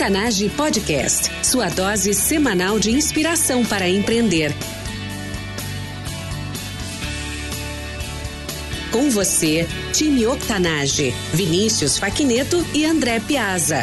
Octanage Podcast, sua dose semanal de inspiração para empreender. Com você, time Octanage, Vinícius Faquineto e André Piazza.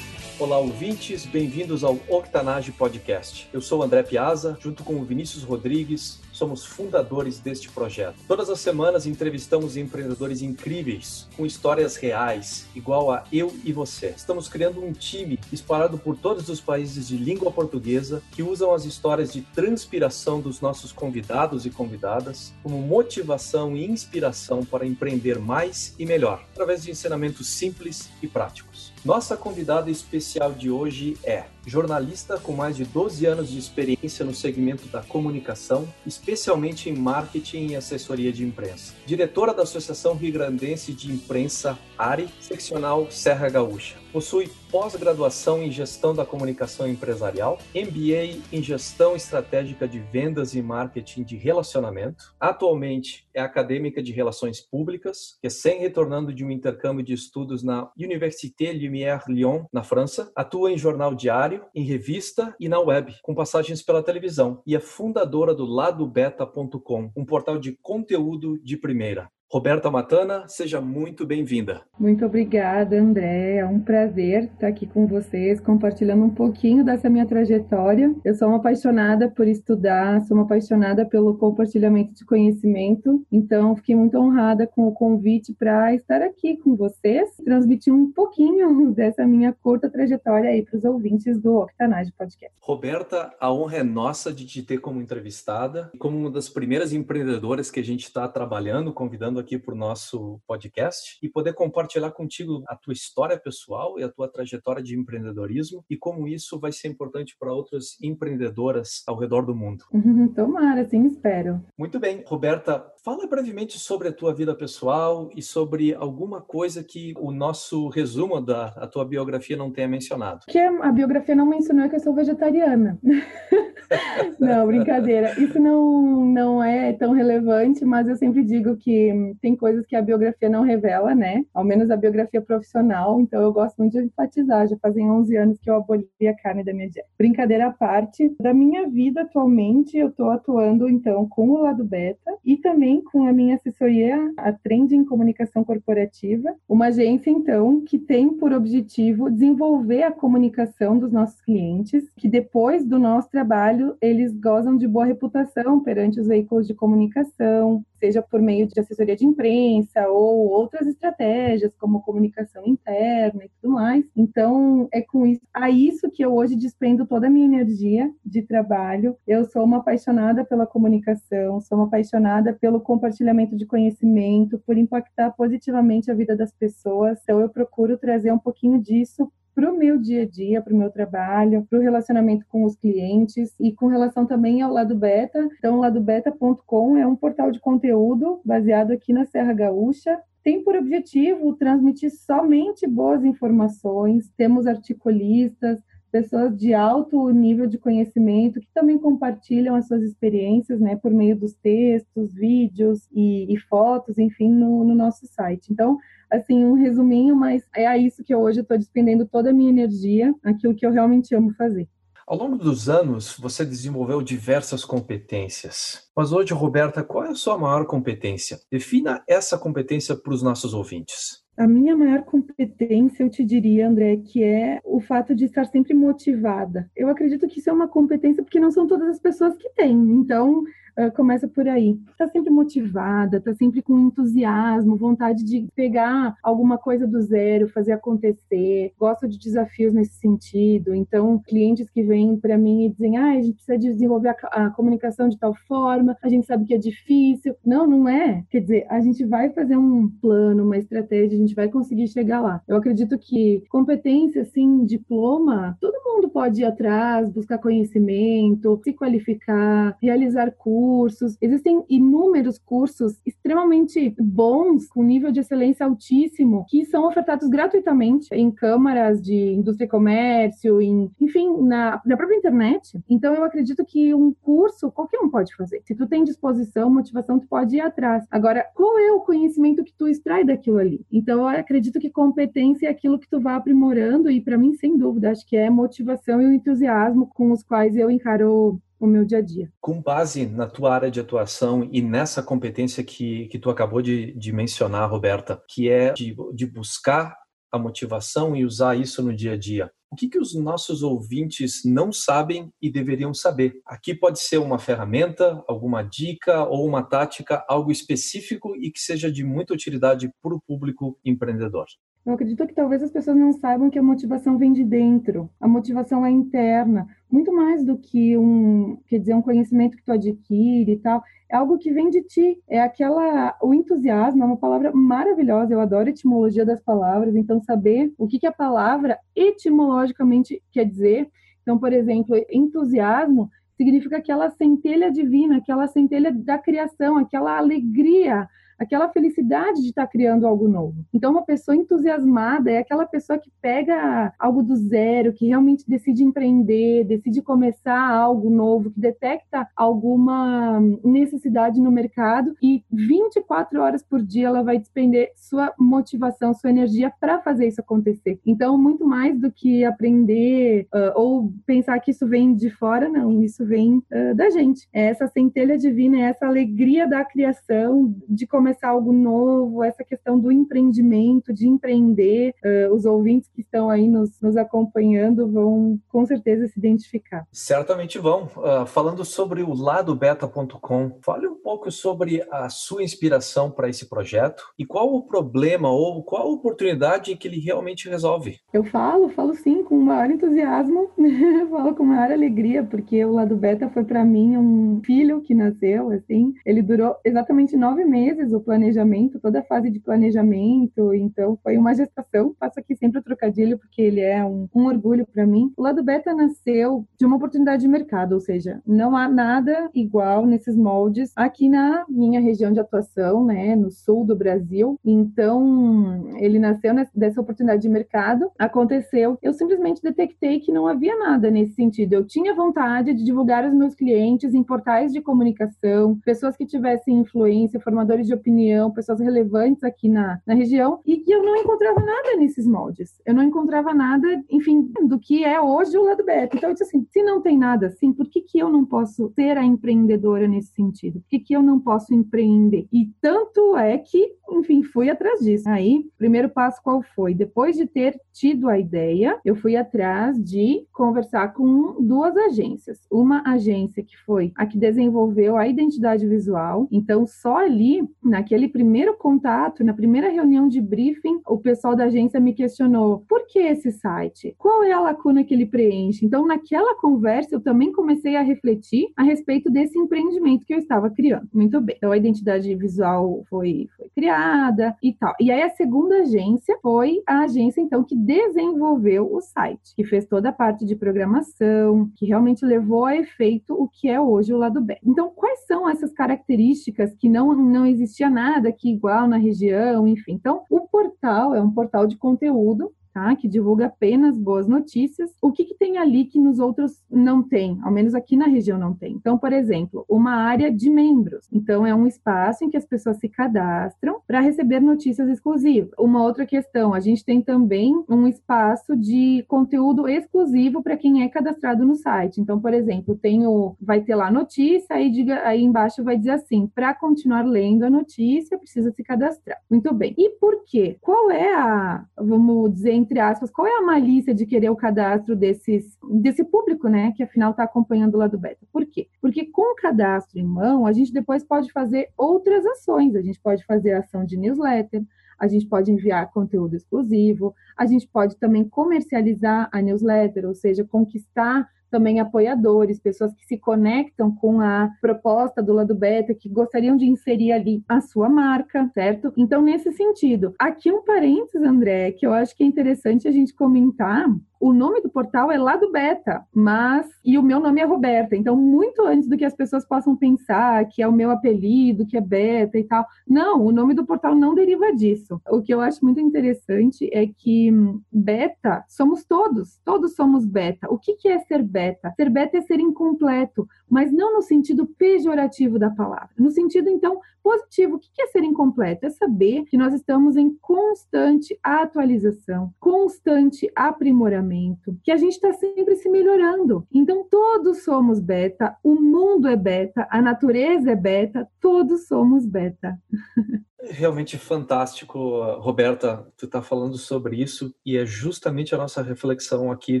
Olá, ouvintes, bem-vindos ao Octanage Podcast. Eu sou André Piazza, junto com o Vinícius Rodrigues, somos fundadores deste projeto. Todas as semanas entrevistamos empreendedores incríveis, com histórias reais, igual a eu e você. Estamos criando um time espalhado por todos os países de língua portuguesa que usam as histórias de transpiração dos nossos convidados e convidadas como motivação e inspiração para empreender mais e melhor, através de ensinamentos simples e práticos. Nossa convidada especial de hoje é jornalista com mais de 12 anos de experiência no segmento da comunicação, especialmente em marketing e assessoria de imprensa. Diretora da Associação Rio Grandense de Imprensa, ARI, seccional Serra Gaúcha. Possui pós-graduação em Gestão da Comunicação Empresarial, MBA em Gestão Estratégica de Vendas e Marketing de Relacionamento. Atualmente é acadêmica de Relações Públicas, recém-retornando de um intercâmbio de estudos na Université Lumière Lyon, na França. Atua em jornal diário, em revista e na web, com passagens pela televisão. E é fundadora do ladobeta.com, um portal de conteúdo de primeira. Roberta Matana, seja muito bem-vinda. Muito obrigada, André. É um prazer estar aqui com vocês, compartilhando um pouquinho dessa minha trajetória. Eu sou uma apaixonada por estudar, sou uma apaixonada pelo compartilhamento de conhecimento, então fiquei muito honrada com o convite para estar aqui com vocês, transmitir um pouquinho dessa minha curta trajetória aí para os ouvintes do Octanage Podcast. Roberta, a honra é nossa de te ter como entrevistada, como uma das primeiras empreendedoras que a gente está trabalhando, convidando aqui para o nosso podcast e poder compartilhar contigo a tua história pessoal e a tua trajetória de empreendedorismo e como isso vai ser importante para outras empreendedoras ao redor do mundo. Tomara, assim espero. Muito bem, Roberta, fala brevemente sobre a tua vida pessoal e sobre alguma coisa que o nosso resumo da a tua biografia não tenha mencionado. Que a biografia não mencionou é que eu sou vegetariana. não, brincadeira. Isso não, não é tão relevante, mas eu sempre digo que tem coisas que a biografia não revela, né? Ao menos a biografia profissional. Então eu gosto muito de enfatizar. Já fazem 11 anos que eu aboli a carne da minha dieta. Brincadeira à parte, da minha vida atualmente, eu estou atuando então com o lado beta e também com a minha assessoria, a Trend em Comunicação Corporativa, uma agência então que tem por objetivo desenvolver a comunicação dos nossos clientes, que depois do nosso trabalho eles gozam de boa reputação perante os veículos de comunicação, seja por meio de assessoria de imprensa ou outras estratégias, como comunicação interna e tudo mais. Então, é com isso, a isso que eu hoje despendo toda a minha energia de trabalho. Eu sou uma apaixonada pela comunicação, sou uma apaixonada pelo compartilhamento de conhecimento, por impactar positivamente a vida das pessoas. Então, eu procuro trazer um pouquinho disso para o meu dia a dia, para o meu trabalho, para o relacionamento com os clientes e com relação também ao lado beta. Então, ladobeta.com é um portal de conteúdo baseado aqui na Serra Gaúcha. Tem por objetivo transmitir somente boas informações. Temos articulistas, pessoas de alto nível de conhecimento que também compartilham as suas experiências, né, por meio dos textos, vídeos e, e fotos, enfim, no, no, nosso site. Então, assim, um resuminho, mas é a isso que eu hoje estou despendendo toda a minha energia, aquilo que eu realmente amo fazer. Ao longo dos anos, você desenvolveu diversas competências. Mas hoje, Roberta, qual é a sua maior competência? Defina essa competência para os nossos ouvintes. A minha maior competência, eu te diria, André, que é o fato de estar sempre motivada. Eu acredito que isso é uma competência porque não são todas as pessoas que têm. Então, uh, começa por aí. Está sempre motivada, está sempre com entusiasmo, vontade de pegar alguma coisa do zero, fazer acontecer. Gosto de desafios nesse sentido. Então, clientes que vêm para mim e dizem: ah, a gente precisa desenvolver a, a comunicação de tal forma, a gente sabe que é difícil. Não, não é. Quer dizer, a gente vai fazer um plano, uma estratégia, a gente vai conseguir chegar lá. Eu acredito que competência, assim, diploma, todo mundo pode ir atrás, buscar conhecimento, se qualificar, realizar cursos cursos, existem inúmeros cursos extremamente bons, com nível de excelência altíssimo, que são ofertados gratuitamente em câmaras de indústria e comércio, em, enfim, na, na própria internet. Então, eu acredito que um curso qualquer um pode fazer. Se tu tem disposição, motivação, tu pode ir atrás. Agora, qual é o conhecimento que tu extrai daquilo ali? Então, eu acredito que competência é aquilo que tu vai aprimorando e, para mim, sem dúvida, acho que é motivação e o entusiasmo com os quais eu encaro o meu dia a dia. Com base na tua área de atuação e nessa competência que, que tu acabou de, de mencionar, Roberta, que é de, de buscar a motivação e usar isso no dia a dia. O que, que os nossos ouvintes não sabem e deveriam saber? Aqui pode ser uma ferramenta, alguma dica ou uma tática, algo específico e que seja de muita utilidade para o público empreendedor. Eu acredito que talvez as pessoas não saibam que a motivação vem de dentro, a motivação é interna, muito mais do que um, quer dizer, um conhecimento que tu adquire e tal, é algo que vem de ti, é aquela, o entusiasmo é uma palavra maravilhosa, eu adoro etimologia das palavras, então saber o que, que a palavra etimologicamente quer dizer, então, por exemplo, entusiasmo significa aquela centelha divina, aquela centelha da criação, aquela alegria, aquela felicidade de estar criando algo novo. Então, uma pessoa entusiasmada é aquela pessoa que pega algo do zero, que realmente decide empreender, decide começar algo novo, que detecta alguma necessidade no mercado e 24 horas por dia ela vai despender sua motivação, sua energia para fazer isso acontecer. Então, muito mais do que aprender uh, ou pensar que isso vem de fora, não, isso vem uh, da gente. É essa centelha divina, é essa alegria da criação, de começar começar algo novo, essa questão do empreendimento, de empreender. Uh, os ouvintes que estão aí nos, nos, acompanhando vão com certeza se identificar. Certamente vão. Uh, falando sobre o lado beta.com, fale um pouco sobre a sua inspiração para esse projeto e qual o problema ou qual a oportunidade que ele realmente resolve. Eu falo, falo sim, com o maior entusiasmo, falo com maior alegria, porque o lado beta foi para mim um filho que nasceu, assim, ele durou exatamente nove meses o planejamento, toda a fase de planejamento. Então, foi uma gestação. Faço aqui sempre o trocadilho, porque ele é um, um orgulho para mim. O lado beta nasceu de uma oportunidade de mercado, ou seja, não há nada igual nesses moldes aqui na minha região de atuação, né, no sul do Brasil. Então, ele nasceu dessa oportunidade de mercado. Aconteceu, eu simplesmente detectei que não havia nada nesse sentido. Eu tinha vontade de divulgar os meus clientes em portais de comunicação, pessoas que tivessem influência, formadores de opinião, pessoas relevantes aqui na, na região, e que eu não encontrava nada nesses moldes. Eu não encontrava nada, enfim, do que é hoje o lado beta. Então, eu disse assim, se não tem nada assim, por que, que eu não posso ser a empreendedora nesse sentido? Por que, que eu não posso empreender? E tanto é que, enfim, fui atrás disso. Aí, primeiro passo qual foi? Depois de ter tido a ideia, eu fui atrás de conversar com duas agências. Uma agência que foi a que desenvolveu a identidade visual, então só ali naquele primeiro contato, na primeira reunião de briefing, o pessoal da agência me questionou: por que esse site? Qual é a lacuna que ele preenche? Então, naquela conversa, eu também comecei a refletir a respeito desse empreendimento que eu estava criando. Muito bem. Então, a identidade visual foi, foi criada e tal. E aí, a segunda agência foi a agência, então, que desenvolveu o site, que fez toda a parte de programação, que realmente levou a efeito o que é hoje o lado B. Então, quais são essas características que não, não existiam existia nada aqui igual na região, enfim. Então, o portal é um portal de conteúdo tá? Que divulga apenas boas notícias. O que, que tem ali que nos outros não tem? Ao menos aqui na região não tem. Então, por exemplo, uma área de membros. Então, é um espaço em que as pessoas se cadastram para receber notícias exclusivas. Uma outra questão, a gente tem também um espaço de conteúdo exclusivo para quem é cadastrado no site. Então, por exemplo, tem o, vai ter lá notícia, aí, diga, aí embaixo vai dizer assim: para continuar lendo a notícia, precisa se cadastrar. Muito bem. E por quê? Qual é a, vamos dizer, entre aspas, qual é a malícia de querer o cadastro desses, desse público, né, que afinal está acompanhando o lado beta? Por quê? Porque com o cadastro em mão, a gente depois pode fazer outras ações. A gente pode fazer ação de newsletter, a gente pode enviar conteúdo exclusivo, a gente pode também comercializar a newsletter, ou seja, conquistar também apoiadores, pessoas que se conectam com a proposta do lado beta, que gostariam de inserir ali a sua marca, certo? Então, nesse sentido, aqui um parênteses, André, que eu acho que é interessante a gente comentar o nome do portal é lá do Beta, mas e o meu nome é Roberta. Então, muito antes do que as pessoas possam pensar que é o meu apelido, que é Beta e tal. Não, o nome do portal não deriva disso. O que eu acho muito interessante é que Beta somos todos, todos somos Beta. O que, que é ser Beta? Ser Beta é ser incompleto, mas não no sentido pejorativo da palavra. No sentido, então, positivo. O que é ser incompleto? É saber que nós estamos em constante atualização, constante aprimoramento, que a gente está sempre se melhorando. Então, todos somos beta, o mundo é beta, a natureza é beta, todos somos beta. Realmente fantástico, Roberta, tu está falando sobre isso e é justamente a nossa reflexão aqui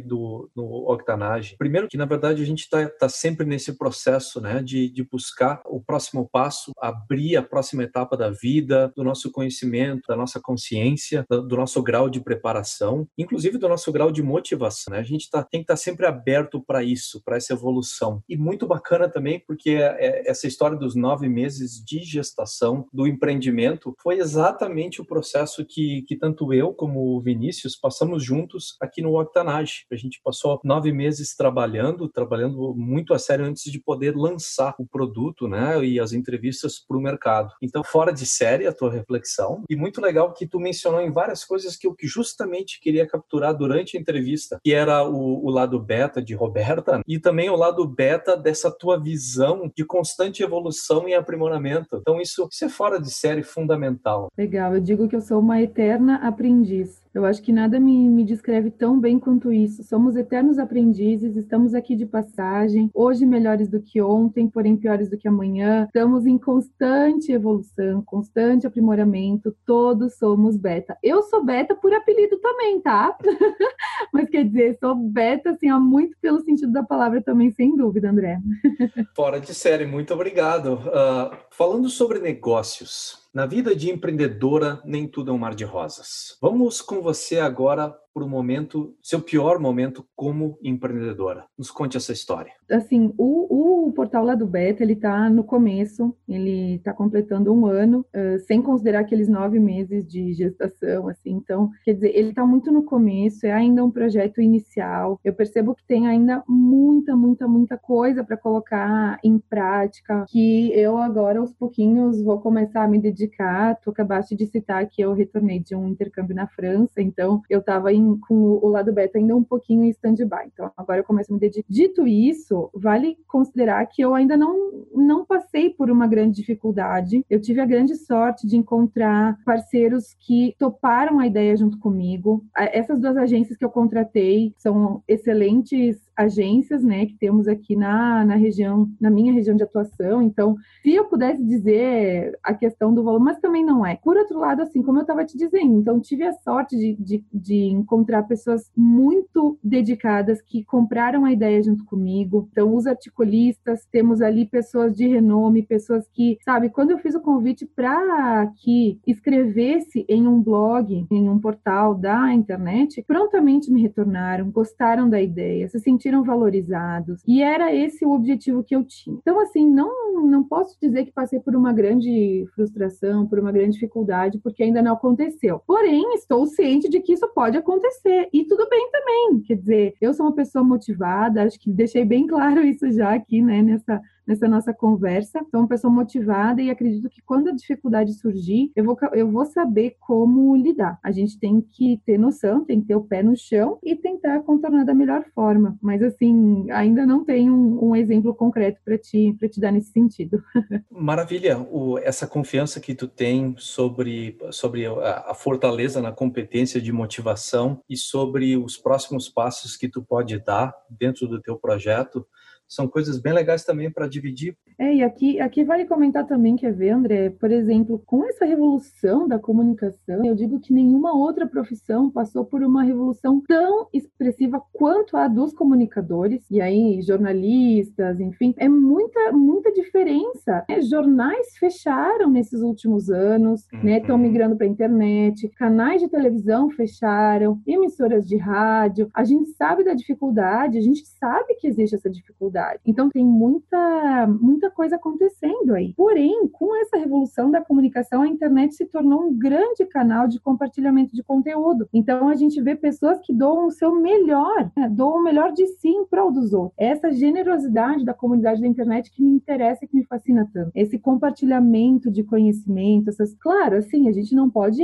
do no Octanage. Primeiro que, na verdade, a gente está tá sempre nesse processo né, de, de buscar o próximo passo, abrir a próxima etapa da vida, do nosso conhecimento, da nossa consciência, do nosso grau de preparação, inclusive do nosso grau de motivação. Né? A gente tá, tem que estar tá sempre aberto para isso, para essa evolução. E muito bacana também porque é, é essa história dos nove meses de gestação, do empreendimento, foi exatamente o processo que, que tanto eu como o Vinícius passamos juntos aqui no Octanage. A gente passou nove meses trabalhando, trabalhando muito a sério antes de poder lançar o produto, né, e as entrevistas para o mercado. Então, fora de série a tua reflexão e muito legal que tu mencionou em várias coisas que eu justamente queria capturar durante a entrevista, que era o, o lado beta de Roberta e também o lado beta dessa tua visão de constante evolução e aprimoramento. Então, isso, isso é fora de série, fundamental. Legal, eu digo que eu sou uma eterna aprendiz. Eu acho que nada me, me descreve tão bem quanto isso. Somos eternos aprendizes, estamos aqui de passagem, hoje melhores do que ontem, porém piores do que amanhã. Estamos em constante evolução, constante aprimoramento, todos somos beta. Eu sou beta por apelido também, tá? Mas quer dizer, sou beta, assim, há muito pelo sentido da palavra também, sem dúvida, André. Fora de série, muito obrigado. Uh, falando sobre negócios, na vida de empreendedora, nem tudo é um mar de rosas. Vamos com você agora por um momento, seu pior momento como empreendedora. Nos conte essa história. Assim, o, o portal lá do Beta, ele está no começo, ele está completando um ano, uh, sem considerar aqueles nove meses de gestação, assim. Então, quer dizer, ele está muito no começo, é ainda um projeto inicial. Eu percebo que tem ainda muita, muita, muita coisa para colocar em prática, que eu agora, aos pouquinhos, vou começar a me dedicar. Tu acabaste de citar que eu retornei de um intercâmbio na França, então eu estava em com o lado beta ainda um pouquinho em stand-by. Então, agora eu começo a me dedicar. Dito isso, vale considerar que eu ainda não, não passei por uma grande dificuldade. Eu tive a grande sorte de encontrar parceiros que toparam a ideia junto comigo. Essas duas agências que eu contratei são excelentes agências, né, que temos aqui na, na região, na minha região de atuação. Então, se eu pudesse dizer a questão do valor, mas também não é. Por outro lado, assim, como eu estava te dizendo, então tive a sorte de, de, de encontrar pessoas muito dedicadas que compraram a ideia junto comigo. Então, os articulistas, temos ali pessoas de renome, pessoas que, sabe, quando eu fiz o convite para que escrevesse em um blog, em um portal da internet, prontamente me retornaram, gostaram da ideia, se sentiram valorizados. E era esse o objetivo que eu tinha. Então, assim, não, não posso dizer que passei por uma grande frustração, por uma grande dificuldade, porque ainda não aconteceu. Porém, estou ciente de que isso pode acontecer. E tudo bem também. Quer dizer, eu sou uma pessoa motivada, acho que deixei bem claro isso já aqui, né, nessa nessa nossa conversa. Sou uma pessoa motivada e acredito que quando a dificuldade surgir, eu vou, eu vou saber como lidar. A gente tem que ter noção, tem que ter o pé no chão e tentar contornar da melhor forma. Mas, assim, ainda não tenho um, um exemplo concreto para te, te dar nesse sentido. Maravilha. O, essa confiança que tu tem sobre, sobre a, a fortaleza na competência de motivação e sobre os próximos passos que tu pode dar dentro do teu projeto são coisas bem legais também para dividir. É, e aqui, aqui vale comentar também, quer ver, André, por exemplo, com essa revolução da comunicação, eu digo que nenhuma outra profissão passou por uma revolução tão expressiva quanto a dos comunicadores, e aí jornalistas, enfim, é muita, muita diferença. Né? Jornais fecharam nesses últimos anos, né? uhum. né? Estão migrando para a internet, canais de televisão fecharam, emissoras de rádio. A gente sabe da dificuldade, a gente sabe que existe essa dificuldade. Então tem muita, muita coisa acontecendo aí. Porém, com essa revolução da comunicação, a internet se tornou um grande canal de compartilhamento de conteúdo. Então a gente vê pessoas que doam o seu melhor, né? doam o melhor de si em prol dos outros. Essa generosidade da comunidade da internet que me interessa e que me fascina tanto. Esse compartilhamento de conhecimento, essas, claro, assim, a gente não pode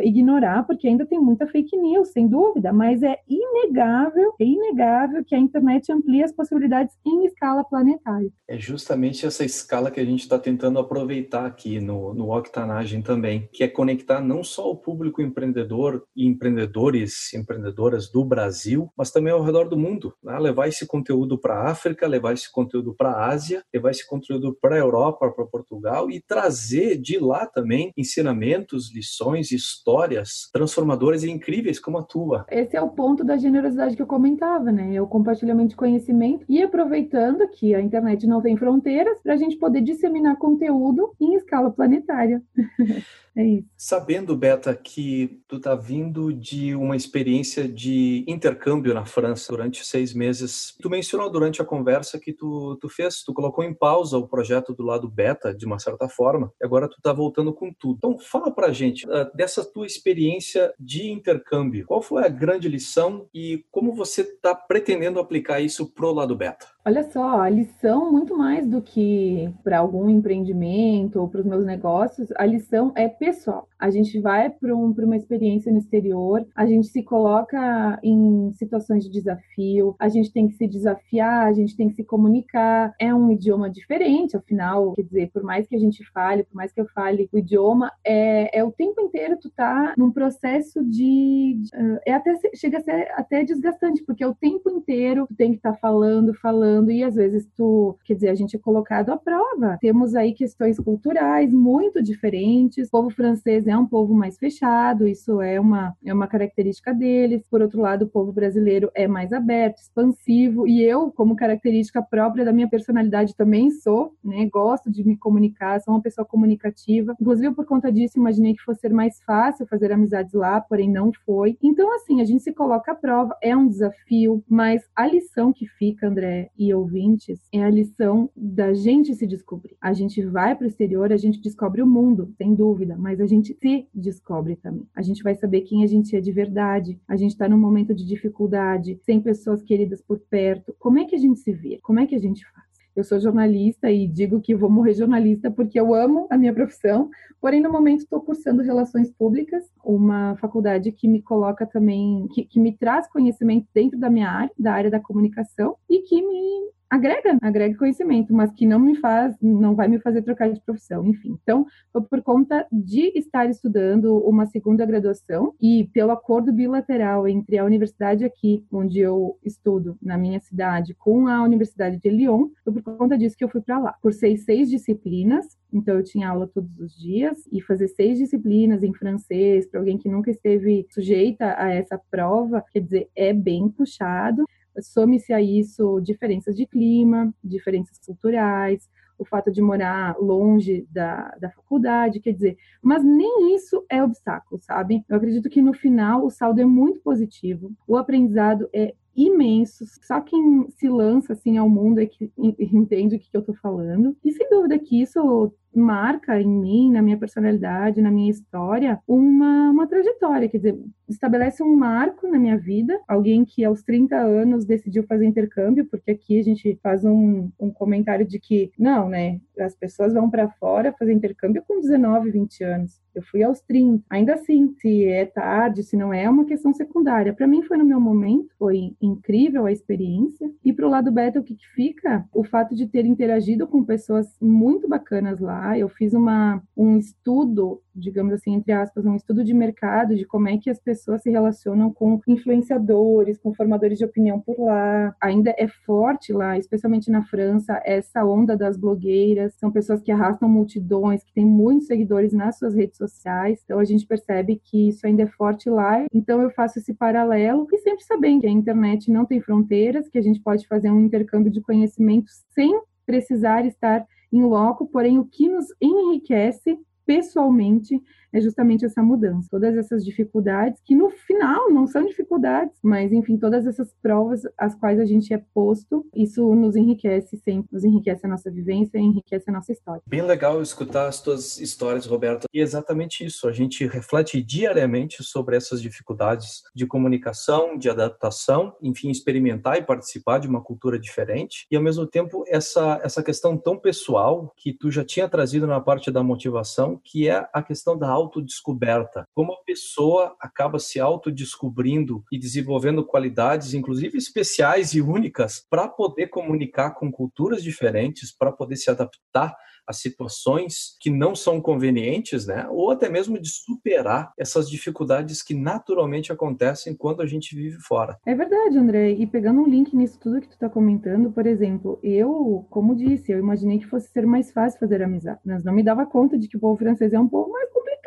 ignorar porque ainda tem muita fake news, sem dúvida, mas é inegável, é inegável que a internet amplia as possibilidades em escala planetária. É justamente essa escala que a gente está tentando aproveitar aqui no, no Octanagem também, que é conectar não só o público empreendedor e empreendedores empreendedoras do Brasil, mas também ao redor do mundo, né? levar esse conteúdo para a África, levar esse conteúdo para a Ásia, levar esse conteúdo para a Europa, para Portugal e trazer de lá também ensinamentos, lições, histórias transformadoras e incríveis como a tua. Esse é o ponto da generosidade que eu comentava, né? É o compartilhamento de conhecimento e aproveitando que a internet não tem fronteiras para a gente poder disseminar conteúdo em escala planetária. É. Sabendo, Beta, que tu tá vindo de uma experiência de intercâmbio na França durante seis meses, tu mencionou durante a conversa que tu, tu fez, tu colocou em pausa o projeto do lado Beta, de uma certa forma, e agora tu tá voltando com tudo. Então, fala pra gente uh, dessa tua experiência de intercâmbio. Qual foi a grande lição e como você tá pretendendo aplicar isso pro lado Beta? Olha só, a lição, muito mais do que para algum empreendimento ou para os meus negócios, a lição é pessoal. A gente vai para um, uma experiência no exterior, a gente se coloca em situações de desafio, a gente tem que se desafiar, a gente tem que se comunicar. É um idioma diferente, afinal, quer dizer, por mais que a gente fale, por mais que eu fale o idioma, é, é o tempo inteiro tu tá num processo de. é até chega a ser até desgastante, porque é o tempo inteiro tu tem que estar tá falando, falando, e às vezes tu, quer dizer, a gente é colocado à prova. Temos aí questões culturais muito diferentes. O povo francês é um povo mais fechado, isso é uma, é uma característica deles. Por outro lado, o povo brasileiro é mais aberto, expansivo, e eu, como característica própria da minha personalidade, também sou, né? Gosto de me comunicar, sou uma pessoa comunicativa. Inclusive, por conta disso, imaginei que fosse mais fácil fazer amizades lá, porém não foi. Então, assim, a gente se coloca à prova, é um desafio, mas a lição que fica, André e ouvintes, é a lição da gente se descobrir. A gente vai para o exterior, a gente descobre o mundo, sem dúvida, mas a gente se descobre também. A gente vai saber quem a gente é de verdade. A gente está num momento de dificuldade, sem pessoas queridas por perto. Como é que a gente se vê? Como é que a gente faz? Eu sou jornalista e digo que vou morrer jornalista porque eu amo a minha profissão, porém, no momento, estou cursando Relações Públicas, uma faculdade que me coloca também, que, que me traz conhecimento dentro da minha área, da área da comunicação, e que me agrega, agrega conhecimento, mas que não me faz, não vai me fazer trocar de profissão, enfim. Então, foi por conta de estar estudando uma segunda graduação e pelo acordo bilateral entre a universidade aqui, onde eu estudo, na minha cidade, com a Universidade de Lyon, foi por conta disso que eu fui para lá. Cursei seis disciplinas, então eu tinha aula todos os dias e fazer seis disciplinas em francês para alguém que nunca esteve sujeita a essa prova, quer dizer, é bem puxado some-se a isso diferenças de clima, diferenças culturais, o fato de morar longe da, da faculdade, quer dizer, mas nem isso é obstáculo, sabe? Eu acredito que no final o saldo é muito positivo, o aprendizado é imenso, só quem se lança assim ao mundo é que entende o que eu tô falando, e sem dúvida que isso marca em mim, na minha personalidade, na minha história, uma, uma trajetória, quer dizer, estabelece um marco na minha vida, alguém que aos 30 anos decidiu fazer intercâmbio, porque aqui a gente faz um, um comentário de que, não, né, as pessoas vão para fora fazer intercâmbio com 19, 20 anos. Eu fui aos 30. Ainda assim, se é tarde, se não é, é uma questão secundária. Para mim foi no meu momento, foi incrível a experiência. E para o lado beta, o que, que fica? O fato de ter interagido com pessoas muito bacanas lá, eu fiz uma, um estudo, digamos assim, entre aspas, um estudo de mercado de como é que as pessoas se relacionam com influenciadores, com formadores de opinião por lá. Ainda é forte lá, especialmente na França, essa onda das blogueiras. São pessoas que arrastam multidões, que têm muitos seguidores nas suas redes sociais. Então a gente percebe que isso ainda é forte lá. Então eu faço esse paralelo e sempre sabendo que a internet não tem fronteiras, que a gente pode fazer um intercâmbio de conhecimento sem precisar estar em loco, porém o que nos enriquece pessoalmente é justamente essa mudança. Todas essas dificuldades, que no final não são dificuldades, mas enfim, todas essas provas às quais a gente é posto, isso nos enriquece sempre, nos enriquece a nossa vivência, enriquece a nossa história. Bem legal escutar as tuas histórias, Roberta. E é exatamente isso, a gente reflete diariamente sobre essas dificuldades de comunicação, de adaptação, enfim, experimentar e participar de uma cultura diferente. E ao mesmo tempo essa essa questão tão pessoal que tu já tinha trazido na parte da motivação, que é a questão da autodescoberta. Como a pessoa acaba se autodescobrindo e desenvolvendo qualidades, inclusive especiais e únicas, para poder comunicar com culturas diferentes, para poder se adaptar a situações que não são convenientes, né? Ou até mesmo de superar essas dificuldades que naturalmente acontecem quando a gente vive fora. É verdade, André. E pegando um link nisso tudo que tu está comentando, por exemplo, eu, como disse, eu imaginei que fosse ser mais fácil fazer amizade, mas não me dava conta de que o povo francês é um povo mais complicado.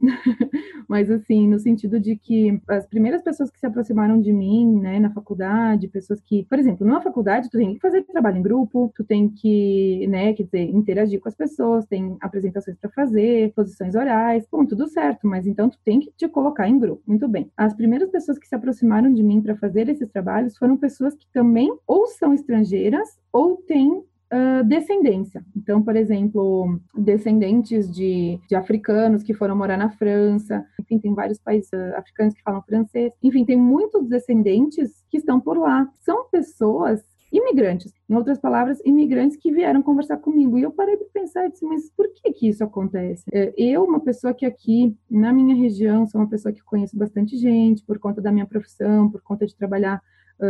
mas assim, no sentido de que as primeiras pessoas que se aproximaram de mim, né, na faculdade, pessoas que, por exemplo, numa faculdade tu tem que fazer trabalho em grupo, tu tem que, né, quer dizer, interagir com as pessoas, tem apresentações para fazer, posições orais, bom, tudo certo, mas então tu tem que te colocar em grupo. Muito bem. As primeiras pessoas que se aproximaram de mim para fazer esses trabalhos foram pessoas que também ou são estrangeiras ou têm Uh, descendência. Então, por exemplo, descendentes de, de, africanos que foram morar na França, enfim, tem vários países uh, africanos que falam francês, enfim, tem muitos descendentes que estão por lá. São pessoas imigrantes. Em outras palavras, imigrantes que vieram conversar comigo. E eu parei para pensar e disse, mas por que que isso acontece? É, eu, uma pessoa que aqui, na minha região, sou uma pessoa que conheço bastante gente, por conta da minha profissão, por conta de trabalhar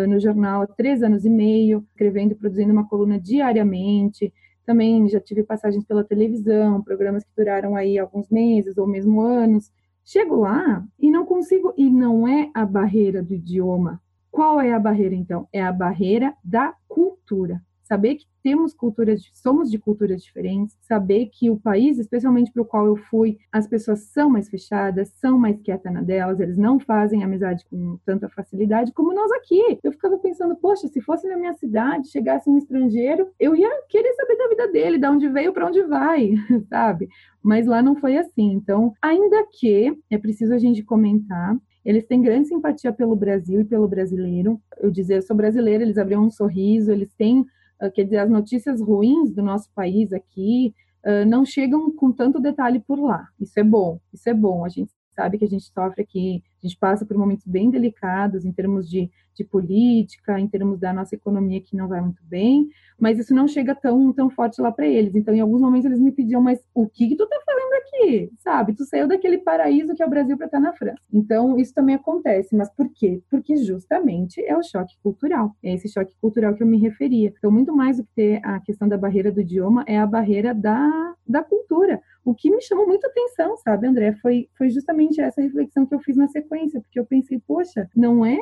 no jornal há três anos e meio, escrevendo e produzindo uma coluna diariamente. Também já tive passagens pela televisão, programas que duraram aí alguns meses ou mesmo anos. Chego lá e não consigo, e não é a barreira do idioma, qual é a barreira, então? É a barreira da cultura. Saber que temos culturas, somos de culturas diferentes, saber que o país, especialmente para o qual eu fui, as pessoas são mais fechadas, são mais quietas na delas, eles não fazem amizade com tanta facilidade como nós aqui. Eu ficava pensando, poxa, se fosse na minha cidade, chegasse um estrangeiro, eu ia querer saber da vida dele, de onde veio, para onde vai, sabe? Mas lá não foi assim. Então, ainda que é preciso a gente comentar eles têm grande simpatia pelo Brasil e pelo brasileiro. Eu dizer, eu sou brasileira, eles abriam um sorriso, eles têm, quer dizer, as notícias ruins do nosso país aqui uh, não chegam com tanto detalhe por lá. Isso é bom, isso é bom. A gente sabe que a gente sofre aqui, a gente passa por momentos bem delicados em termos de, de política, em termos da nossa economia que não vai muito bem, mas isso não chega tão, tão forte lá para eles. Então, em alguns momentos, eles me pediam, mas o que, que tu tá fazendo aqui, sabe? Tu saiu daquele paraíso que é o Brasil para estar na França. Então, isso também acontece. Mas por quê? Porque justamente é o choque cultural. É esse choque cultural que eu me referia. Então, muito mais do que ter a questão da barreira do idioma, é a barreira da, da cultura. O que me chamou muita atenção, sabe, André, foi, foi justamente essa reflexão que eu fiz na sequência, porque eu pensei, poxa, não é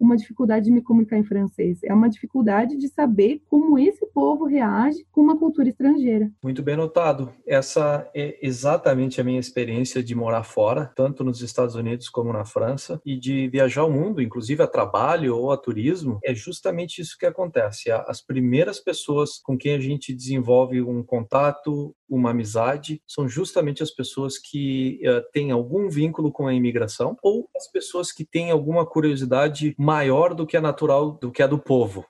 uma dificuldade de me comunicar em francês, é uma dificuldade de saber como esse povo reage com uma cultura estrangeira. Muito bem notado. Essa é exatamente a minha experiência de morar fora, tanto nos Estados Unidos como na França, e de viajar o mundo, inclusive a trabalho ou a turismo. É justamente isso que acontece. As primeiras pessoas com quem a gente desenvolve um contato, uma amizade, são justamente as pessoas que uh, têm algum vínculo com a imigração ou as pessoas que têm alguma curiosidade maior do que a natural, do que a do povo.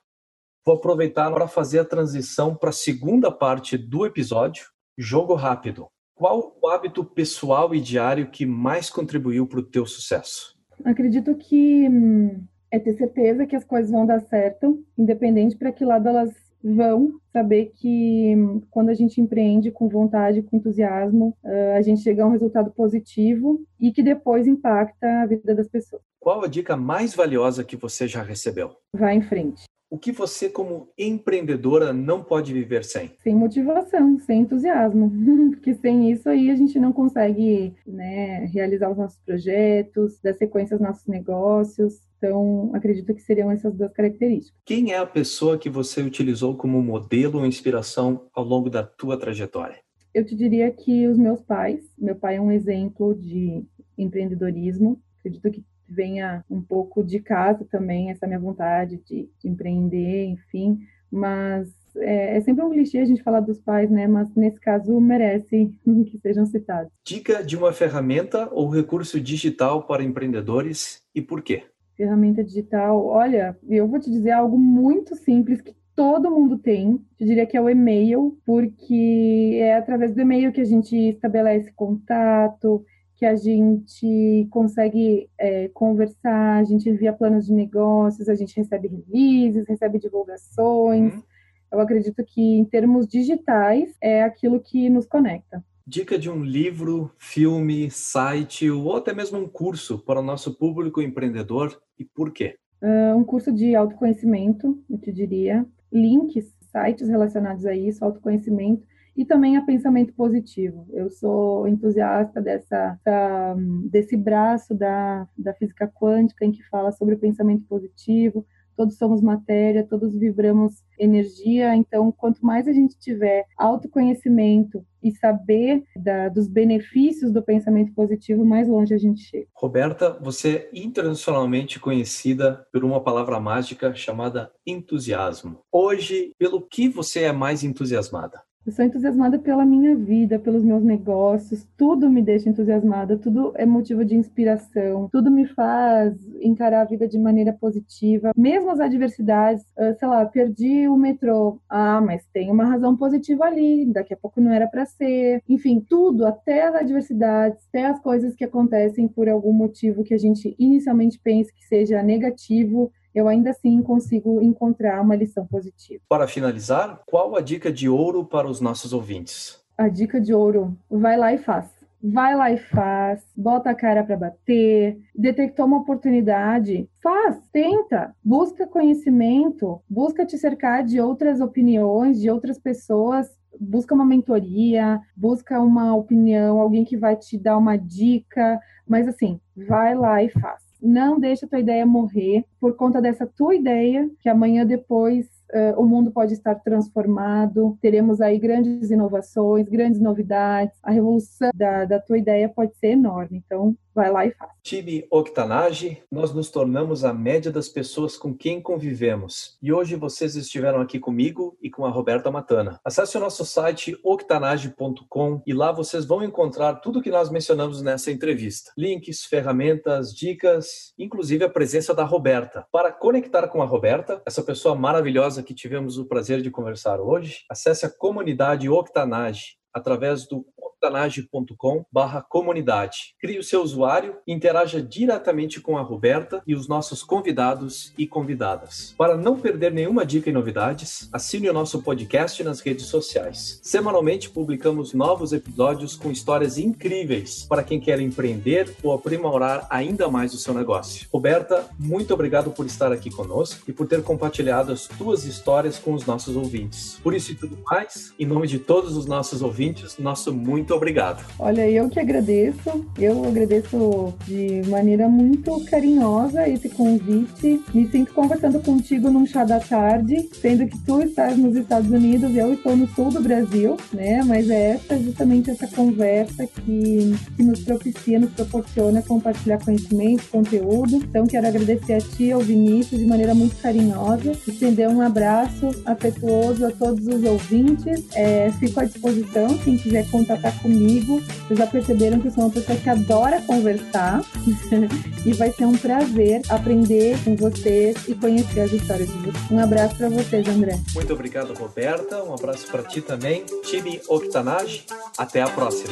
Vou aproveitar para fazer a transição para a segunda parte do episódio, jogo rápido. Qual o hábito pessoal e diário que mais contribuiu para o teu sucesso? Acredito que hum, é ter certeza que as coisas vão dar certo, independente para que lado elas vão saber que hum, quando a gente empreende com vontade, com entusiasmo, uh, a gente chega a um resultado positivo e que depois impacta a vida das pessoas. Qual a dica mais valiosa que você já recebeu? Vá em frente. O que você, como empreendedora, não pode viver sem? Sem motivação, sem entusiasmo. Porque sem isso aí a gente não consegue né, realizar os nossos projetos, dar sequência aos nossos negócios. Então, acredito que seriam essas duas características. Quem é a pessoa que você utilizou como modelo ou inspiração ao longo da tua trajetória? Eu te diria que os meus pais. Meu pai é um exemplo de empreendedorismo. Acredito que venha um pouco de casa também, essa minha vontade de, de empreender, enfim. Mas é, é, sempre um clichê a gente falar dos pais, né? Mas nesse caso merece que sejam citados. Dica de uma ferramenta ou recurso digital para empreendedores e por quê? Ferramenta digital, olha, eu vou te dizer algo muito simples que todo mundo tem. Eu diria que é o e-mail, porque é através do e-mail que a gente estabelece contato, que a gente consegue é, conversar, a gente envia planos de negócios, a gente recebe releases, recebe divulgações. Uhum. Eu acredito que, em termos digitais, é aquilo que nos conecta. Dica de um livro, filme, site ou até mesmo um curso para o nosso público empreendedor e por quê? Uh, um curso de autoconhecimento, eu te diria. Links, sites relacionados a isso, autoconhecimento e também a pensamento positivo. Eu sou entusiasta dessa, dessa, desse braço da, da física quântica em que fala sobre o pensamento positivo. Todos somos matéria, todos vibramos energia. Então, quanto mais a gente tiver autoconhecimento e saber da, dos benefícios do pensamento positivo, mais longe a gente chega. Roberta, você é internacionalmente conhecida por uma palavra mágica chamada entusiasmo. Hoje, pelo que você é mais entusiasmada? Eu sou entusiasmada pela minha vida, pelos meus negócios, tudo me deixa entusiasmada, tudo é motivo de inspiração, tudo me faz encarar a vida de maneira positiva, mesmo as adversidades, ah, sei lá, perdi o metrô, ah, mas tem uma razão positiva ali, daqui a pouco não era para ser, enfim, tudo, até as adversidades, até as coisas que acontecem por algum motivo que a gente inicialmente pensa que seja negativo, eu ainda assim consigo encontrar uma lição positiva. Para finalizar, qual a dica de ouro para os nossos ouvintes? A dica de ouro: vai lá e faz. Vai lá e faz, bota a cara para bater, detectou uma oportunidade, faz, tenta, busca conhecimento, busca te cercar de outras opiniões, de outras pessoas busca uma mentoria, busca uma opinião, alguém que vai te dar uma dica, mas assim, vai lá e faz não deixa a tua ideia morrer por conta dessa tua ideia, que amanhã depois uh, o mundo pode estar transformado, teremos aí grandes inovações, grandes novidades, a revolução da, da tua ideia pode ser enorme. Então, vai lá e faz. Time Octanage, nós nos tornamos a média das pessoas com quem convivemos. E hoje vocês estiveram aqui comigo e com a Roberta Matana. Acesse o nosso site octanage.com e lá vocês vão encontrar tudo que nós mencionamos nessa entrevista. Links, ferramentas, dicas, inclusive a presença da Roberta. Para conectar com a Roberta, essa pessoa maravilhosa que tivemos o prazer de conversar hoje, acesse a comunidade Octanage através do octanage.com barra comunidade. Crie o seu usuário interaja diretamente com a Roberta e os nossos convidados e convidadas. Para não perder nenhuma dica e novidades, assine o nosso podcast nas redes sociais. Semanalmente publicamos novos episódios com histórias incríveis para quem quer empreender ou aprimorar ainda mais o seu negócio. Roberta, muito obrigado por estar aqui conosco e por ter compartilhado as tuas histórias com os nossos ouvintes. Por isso e tudo mais, em nome de todos os nossos ouvintes, nosso muito muito obrigado. Olha, eu que agradeço. Eu agradeço de maneira muito carinhosa esse convite. Me sinto conversando contigo num chá da tarde, sendo que tu estás nos Estados Unidos e eu estou no sul do Brasil, né? Mas é essa justamente essa conversa que, que nos propicia, nos proporciona compartilhar conhecimento, conteúdo. Então quero agradecer a ti, ao Vinícius, de maneira muito carinhosa, estender um abraço afetuoso a todos os ouvintes. É, fico à disposição, então, quem quiser contatar comigo, vocês já perceberam que eu sou uma pessoa que adora conversar e vai ser um prazer aprender com vocês e conhecer as histórias de vocês. Um abraço para vocês, André. Muito obrigado, Roberta. Um abraço para ti também, time Octanage. Até a próxima.